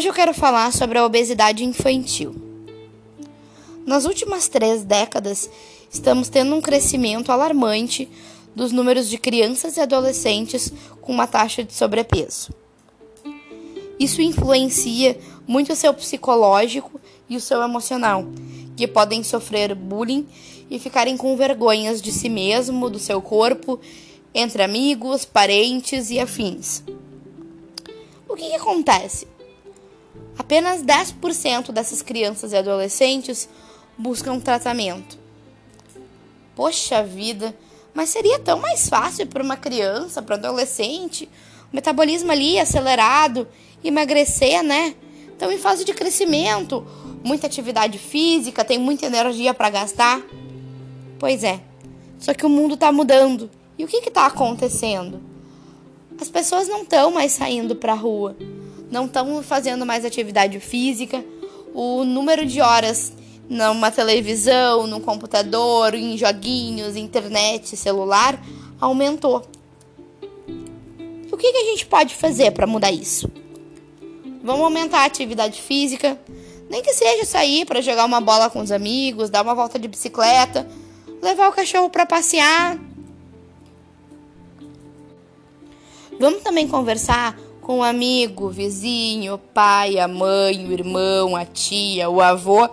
Hoje eu quero falar sobre a obesidade infantil. Nas últimas três décadas, estamos tendo um crescimento alarmante dos números de crianças e adolescentes com uma taxa de sobrepeso. Isso influencia muito o seu psicológico e o seu emocional, que podem sofrer bullying e ficarem com vergonhas de si mesmo, do seu corpo, entre amigos, parentes e afins. O que, que acontece? Apenas 10% dessas crianças e adolescentes buscam tratamento. Poxa vida, mas seria tão mais fácil para uma criança, para um adolescente, o metabolismo ali acelerado, emagrecer, né? Estão em fase de crescimento, muita atividade física, tem muita energia para gastar. Pois é, só que o mundo está mudando. E o que está acontecendo? As pessoas não estão mais saindo para a rua não estão fazendo mais atividade física, o número de horas numa televisão, no computador, em joguinhos, internet, celular aumentou. O que, que a gente pode fazer para mudar isso? Vamos aumentar a atividade física, nem que seja sair para jogar uma bola com os amigos, dar uma volta de bicicleta, levar o cachorro para passear. Vamos também conversar com o amigo, vizinho, pai, a mãe, o irmão, a tia, o avô,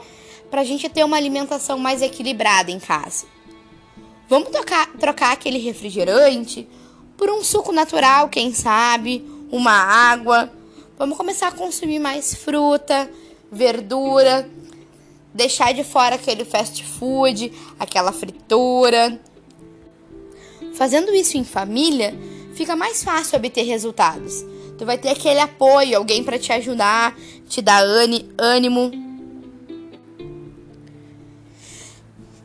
para a gente ter uma alimentação mais equilibrada em casa. Vamos trocar aquele refrigerante por um suco natural, quem sabe, uma água. Vamos começar a consumir mais fruta, verdura, deixar de fora aquele fast food, aquela fritura. Fazendo isso em família, fica mais fácil obter resultados Tu vai ter aquele apoio, alguém para te ajudar, te dar ânimo.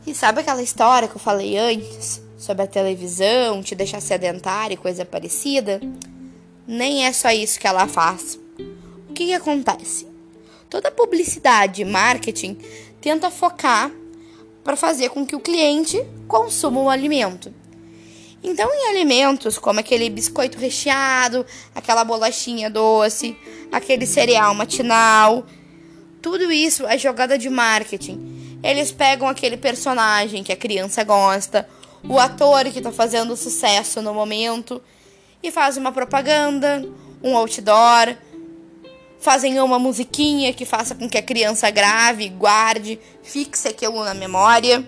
E sabe aquela história que eu falei antes sobre a televisão, te deixar sedentário e coisa parecida? Nem é só isso que ela faz. O que, que acontece? Toda publicidade marketing tenta focar para fazer com que o cliente consuma o alimento. Então, em alimentos como aquele biscoito recheado, aquela bolachinha doce, aquele cereal matinal, tudo isso é jogada de marketing. Eles pegam aquele personagem que a criança gosta, o ator que está fazendo sucesso no momento, e fazem uma propaganda, um outdoor, fazem uma musiquinha que faça com que a criança grave, guarde, fixe aquilo na memória.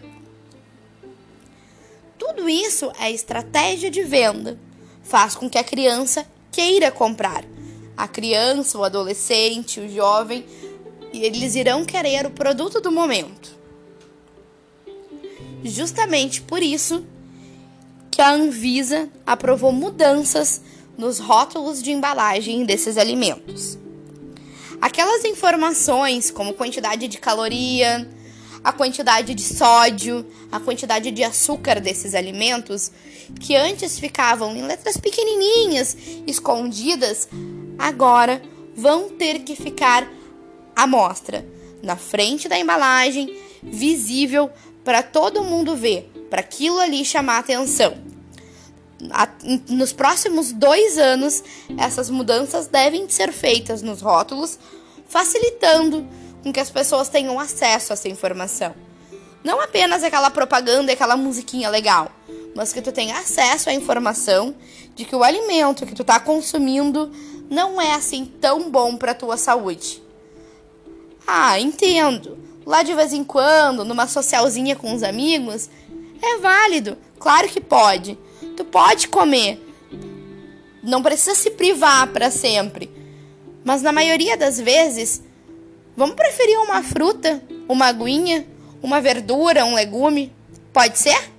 Tudo isso é estratégia de venda. Faz com que a criança queira comprar. A criança, o adolescente, o jovem, eles irão querer o produto do momento. Justamente por isso que a Anvisa aprovou mudanças nos rótulos de embalagem desses alimentos. Aquelas informações como quantidade de caloria, a quantidade de sódio, a quantidade de açúcar desses alimentos, que antes ficavam em letras pequenininhas, escondidas, agora vão ter que ficar à mostra, na frente da embalagem, visível para todo mundo ver, para aquilo ali chamar atenção. Nos próximos dois anos, essas mudanças devem ser feitas nos rótulos, facilitando com que as pessoas tenham acesso a essa informação. Não apenas aquela propaganda aquela musiquinha legal, mas que tu tenha acesso à informação de que o alimento que tu está consumindo não é assim tão bom para tua saúde. Ah, entendo. Lá de vez em quando, numa socialzinha com os amigos, é válido. Claro que pode. Tu pode comer. Não precisa se privar para sempre. Mas na maioria das vezes, Vamos preferir uma fruta, uma aguinha, uma verdura, um legume? Pode ser?